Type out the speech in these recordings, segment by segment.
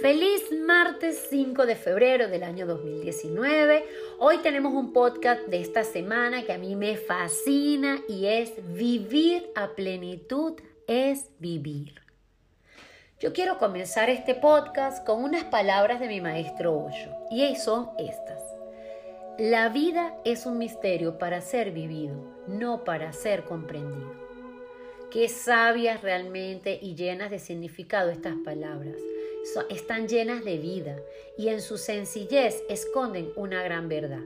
Feliz martes 5 de febrero del año 2019. Hoy tenemos un podcast de esta semana que a mí me fascina y es Vivir a plenitud es vivir. Yo quiero comenzar este podcast con unas palabras de mi maestro Osho y son estas. La vida es un misterio para ser vivido, no para ser comprendido. Qué sabias realmente y llenas de significado estas palabras están llenas de vida y en su sencillez esconden una gran verdad.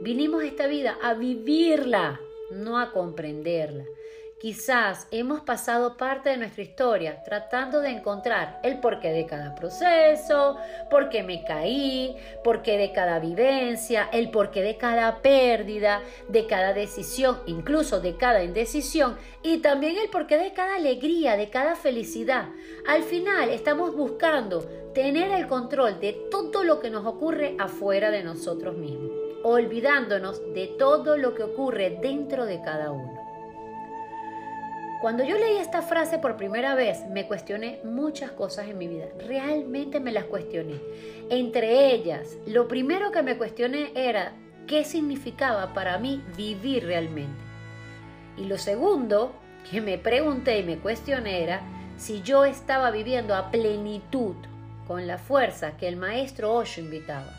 Vinimos esta vida a vivirla, no a comprenderla. Quizás hemos pasado parte de nuestra historia tratando de encontrar el porqué de cada proceso, por qué me caí, porqué de cada vivencia, el porqué de cada pérdida, de cada decisión, incluso de cada indecisión y también el porqué de cada alegría, de cada felicidad. Al final estamos buscando tener el control de todo lo que nos ocurre afuera de nosotros mismos, olvidándonos de todo lo que ocurre dentro de cada uno. Cuando yo leí esta frase por primera vez, me cuestioné muchas cosas en mi vida. Realmente me las cuestioné. Entre ellas, lo primero que me cuestioné era qué significaba para mí vivir realmente. Y lo segundo que me pregunté y me cuestioné era si yo estaba viviendo a plenitud con la fuerza que el maestro Osho invitaba.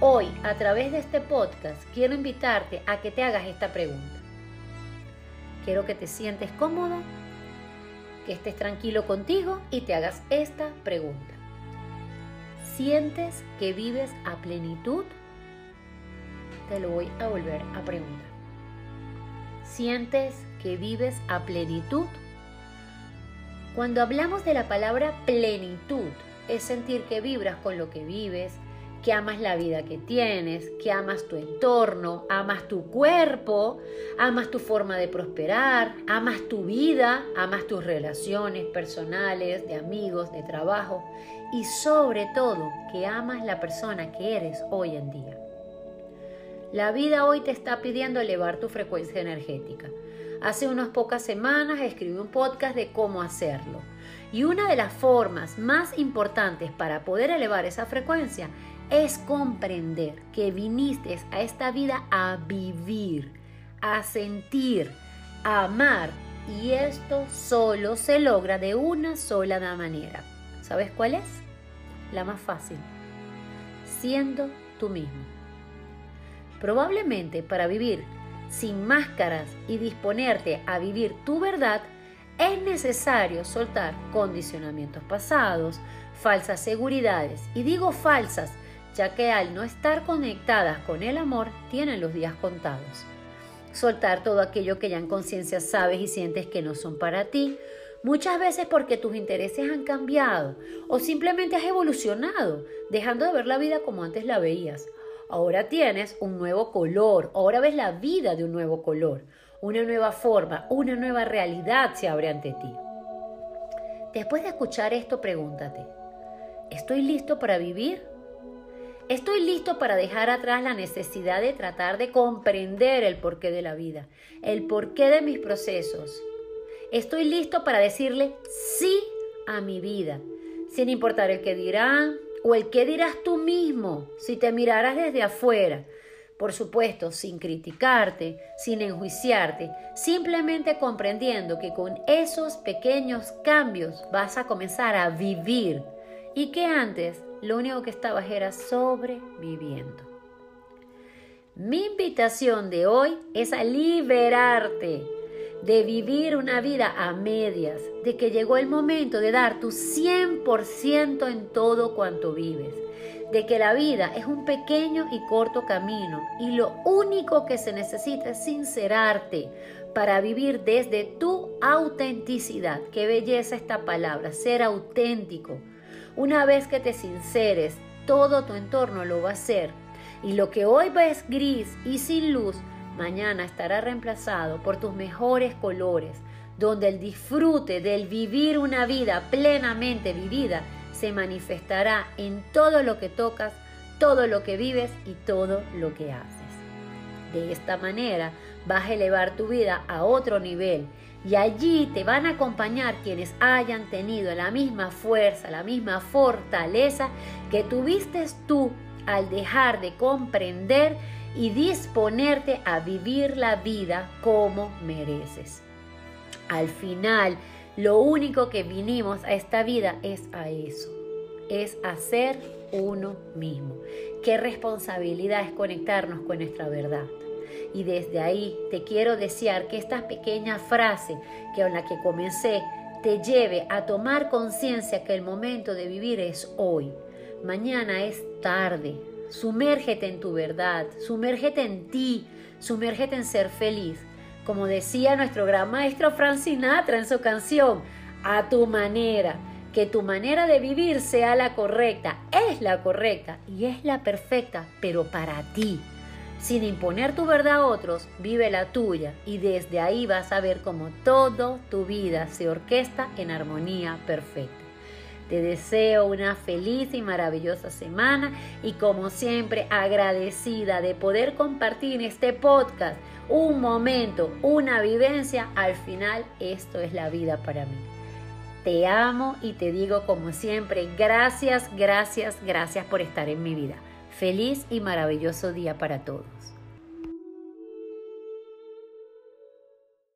Hoy, a través de este podcast, quiero invitarte a que te hagas esta pregunta. Quiero que te sientes cómodo, que estés tranquilo contigo y te hagas esta pregunta. ¿Sientes que vives a plenitud? Te lo voy a volver a preguntar. ¿Sientes que vives a plenitud? Cuando hablamos de la palabra plenitud, es sentir que vibras con lo que vives, que amas la vida que tienes, que amas tu entorno, amas tu cuerpo, amas tu forma de prosperar, amas tu vida, amas tus relaciones personales, de amigos, de trabajo y sobre todo que amas la persona que eres hoy en día. La vida hoy te está pidiendo elevar tu frecuencia energética. Hace unas pocas semanas escribí un podcast de cómo hacerlo. Y una de las formas más importantes para poder elevar esa frecuencia es comprender que viniste a esta vida a vivir, a sentir, a amar. Y esto solo se logra de una sola manera. ¿Sabes cuál es? La más fácil. Siendo tú mismo. Probablemente para vivir sin máscaras y disponerte a vivir tu verdad, es necesario soltar condicionamientos pasados, falsas seguridades, y digo falsas ya que al no estar conectadas con el amor tienen los días contados. Soltar todo aquello que ya en conciencia sabes y sientes que no son para ti, muchas veces porque tus intereses han cambiado o simplemente has evolucionado, dejando de ver la vida como antes la veías. Ahora tienes un nuevo color, ahora ves la vida de un nuevo color, una nueva forma, una nueva realidad se abre ante ti. Después de escuchar esto, pregúntate, ¿estoy listo para vivir? Estoy listo para dejar atrás la necesidad de tratar de comprender el porqué de la vida, el porqué de mis procesos. Estoy listo para decirle sí a mi vida, sin importar el que dirán o el que dirás tú mismo si te miraras desde afuera. Por supuesto, sin criticarte, sin enjuiciarte, simplemente comprendiendo que con esos pequeños cambios vas a comenzar a vivir y que antes lo único que estabas era sobreviviendo. Mi invitación de hoy es a liberarte de vivir una vida a medias, de que llegó el momento de dar tu 100% en todo cuanto vives, de que la vida es un pequeño y corto camino y lo único que se necesita es sincerarte para vivir desde tu autenticidad. Qué belleza esta palabra, ser auténtico una vez que te sinceres, todo tu entorno lo va a hacer. Y lo que hoy ves gris y sin luz, mañana estará reemplazado por tus mejores colores, donde el disfrute del vivir una vida plenamente vivida se manifestará en todo lo que tocas, todo lo que vives y todo lo que haces. De esta manera vas a elevar tu vida a otro nivel Y allí te van a acompañar quienes hayan tenido la misma fuerza, la misma fortaleza que tuviste tú al dejar de comprender y disponerte a vivir la vida como mereces. Al final, lo único que vinimos a esta vida es a eso, es a ser uno mismo. Qué responsabilidad es conectarnos con nuestra verdad. Y desde ahí te quiero desear que esta pequeña frase que con la que comencé te lleve a tomar conciencia que el momento de vivir es hoy. Mañana es tarde. Sumérgete en tu verdad, sumérgete en ti, sumérgete en ser feliz. Como decía nuestro gran maestro Frank Sinatra en su canción, a tu manera, que tu manera de vivir sea la correcta, es la correcta y es la perfecta, pero para ti sin imponer tu verdad a otros, vive la tuya y desde ahí vas a ver cómo toda tu vida se orquesta en armonía perfecta. Te deseo una feliz y maravillosa semana y como siempre agradecida de poder compartir este podcast un momento, una vivencia. Al final esto es la vida para mí. Te amo y te digo como siempre, gracias, gracias, gracias por estar en mi vida. Feliz y maravilloso día para todos.